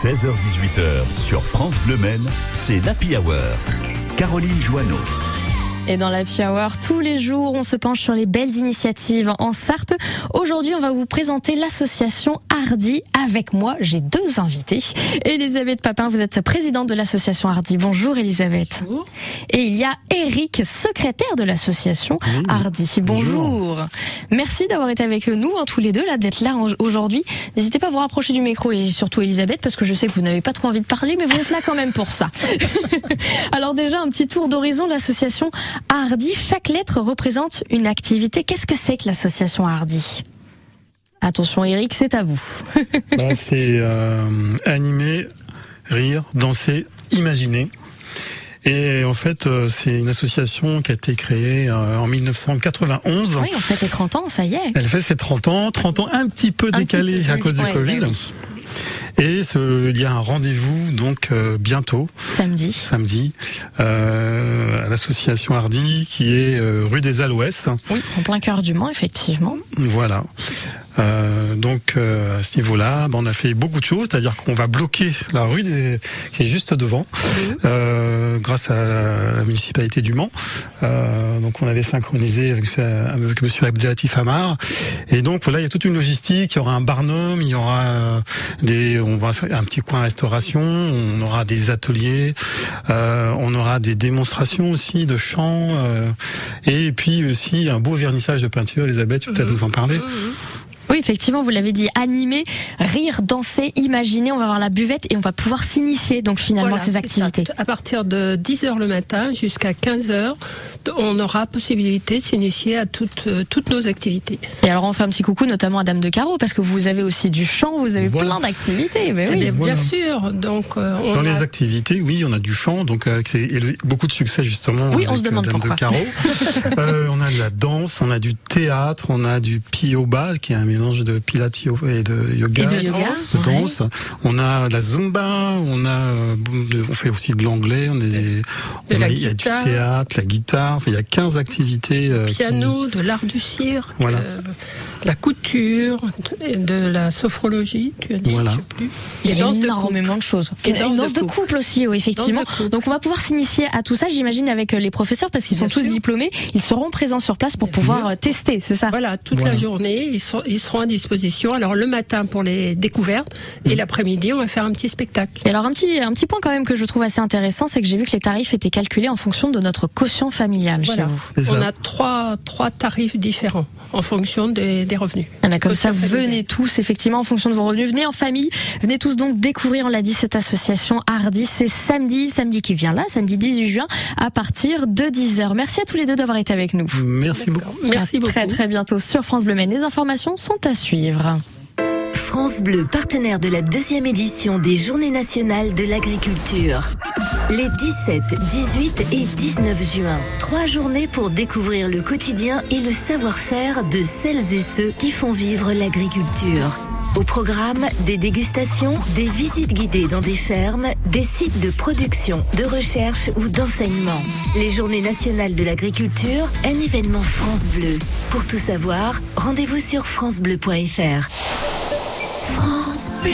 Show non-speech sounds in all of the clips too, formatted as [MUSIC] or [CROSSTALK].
16h18h sur France Bleu Men, c'est l'Happy Hour. Caroline Joanneau. Et dans la Hour, tous les jours, on se penche sur les belles initiatives en Sarthe. Aujourd'hui, on va vous présenter l'association Hardy. Avec moi, j'ai deux invités. Elisabeth Papin, vous êtes présidente de l'association Hardy. Bonjour Elisabeth. Bonjour. Et il y a Eric, secrétaire de l'association Hardy. Bonjour. Merci d'avoir été avec nous, hein, tous les deux, là, d'être là aujourd'hui. N'hésitez pas à vous rapprocher du micro et surtout Elisabeth, parce que je sais que vous n'avez pas trop envie de parler, mais vous êtes là quand même pour ça. [LAUGHS] Alors déjà, un petit tour d'horizon de l'association Hardy. Chaque lettre représente une activité. Qu'est-ce que c'est que l'association Hardy? Attention Eric, c'est à vous. [LAUGHS] Bon, c'est euh, animer, rire, danser, imaginer. Et en fait, euh, c'est une association qui a été créée euh, en 1991. oui, on fait les 30 ans, ça y est. Elle fait ses 30 ans, 30 ans un petit peu Un décalé petit peu, à cause du Covid. bah oui. Et ce- il y a un rendez-vous donc euh, bientôt, Samedi. samedi, euh, à l'association Hardy qui est euh, rue des Aloès. Oui, en plein cœur du Mans, effectivement. Voilà. Euh, donc euh, à ce niveau-là, ben, on a fait beaucoup de choses, c'est-à-dire qu'on va bloquer la rue des, qui est juste devant, euh, grâce à la, la municipalité du Mans. Euh, donc on avait synchronisé avec, avec Monsieur Abdelatif Amar. Et donc voilà, il y a toute une logistique. Il y aura un barnum, il y aura des, on va faire un petit coin restauration, on aura des ateliers, euh, on aura des démonstrations aussi de chant, euh, et puis aussi un beau vernissage de peinture. Elisabeth, tu peux peut-être nous en parler. Oui, effectivement, vous l'avez dit, animer, rire, danser, imaginer. On va avoir la buvette et on va pouvoir s'initier donc finalement Voilà, à ces c'est activités. ça. À partir de 10h le matin jusqu'à 15h, on aura possibilité de s'initier à toutes, euh, toutes nos activités. Et alors on fait un petit coucou notamment à Dame de Carreau parce que vous avez aussi du chant, vous avez Voilà. plein d'activités. Mais Eh oui. bien, voilà. bien sûr, donc euh, on Dans a- les activités, oui, on a du chant, donc avec ces- et le- beaucoup de succès justement. Oui, on avec, se demande euh, Dame pourquoi. de Carreau. [LAUGHS] Euh, on a de la danse, on a du théâtre, on a du pioba, qui est un mélange de pilates et de yoga. Et de yoga. de ouais. danse. On a la zumba, on a, on fait aussi de l'anglais, on, De on a, il y a du théâtre, la guitare. Enfin, il y a 15 activités. euh, qui- piano, de l'art du cirque, Voilà. euh, de la couture, de, de la sophrologie, tu as dit, Voilà. je sais plus. Il y Et a danse de énormément de choses. Et Et danse une de danse de couple. couple aussi, oui, effectivement. De. Donc on va pouvoir s'initier à tout ça, j'imagine, avec euh, les professeurs parce qu'ils sont Bien tous sûr. diplômés. Ils seront présents sur place pour pouvoir tester, c'est ça? Voilà, toute Voilà. la journée, ils, sont, ils seront à disposition. Alors le matin pour les découvertes et l'après-midi, on va faire un petit spectacle. Et alors un petit un petit point quand même que je trouve assez intéressant, c'est que j'ai vu que les tarifs étaient calculés en fonction de notre quotient familial Voilà. chez vous. On a trois, trois tarifs différents en fonction des, des revenus. Ah comme ça, familial. venez tous, effectivement, en fonction de vos revenus. Venez en famille. Venez tous donc découvrir, on l'a dit, cette association Hardy. C'est samedi, samedi qui vient là, samedi 18 juin, à partir de 10h. Merci à tous les deux d'avoir été avec nous. Merci beaucoup. Merci À beaucoup. Très très bientôt sur France Bleu Maine. Les informations sont à suivre. France Bleu, partenaire de la deuxième édition des Journées nationales de l'agriculture. Les 17, 18 et 19 juin. Trois journées pour découvrir le quotidien et le savoir-faire de celles et ceux qui font vivre l'agriculture. Au programme, des dégustations, des visites guidées dans des fermes, des sites de production, de recherche ou d'enseignement. Les Journées nationales de l'agriculture, un événement France Bleu. Pour tout savoir, rendez-vous sur francebleu.fr. France Bleu.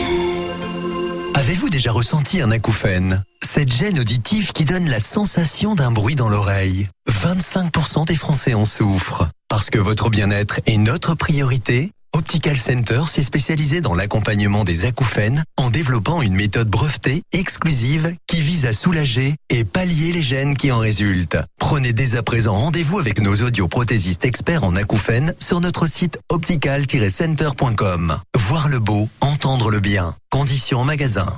Avez-vous déjà ressenti un acouphène? Cette gêne auditive qui donne la sensation d'un bruit dans l'oreille. 25% des Français en souffrent. Parce que votre bien-être est notre priorité, Optical Center s'est spécialisé dans l'accompagnement des acouphènes en développant une méthode brevetée exclusive qui vise à soulager et pallier les gènes qui en résultent. Prenez dès à présent rendez-vous avec nos audioprothésistes experts en acouphènes sur notre site optical-center.com. Voir le beau, entendre le bien. Conditions magasin.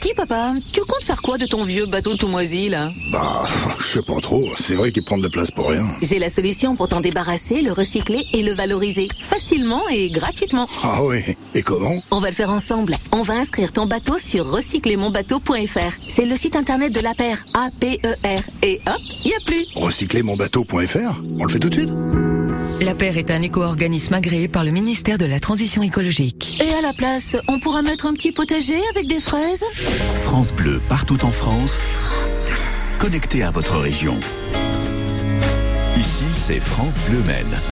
Dis papa, tu comptes faire quoi de ton vieux bateau tout moisi là? Bah, [LAUGHS] je sais pas trop. C'est vrai qu'il prend de la place pour rien. J'ai la solution pour t'en débarrasser, le recycler et le valoriser facilement et gratuitement. Ah oui. Et comment? On va le faire ensemble. On va inscrire ton bateau sur recyclermonbateau.fr. C'est le site internet de la paire A-P-E-R. Et hop, y a plus. Recyclermonbateau.fr On le fait tout de suite? La Paire est un éco-organisme agréé par le ministère de la Transition écologique. Et à la place, on pourra mettre un petit potager avec des fraises France Bleu, partout en France. Connecté à votre région. Ici, c'est France Bleu Men.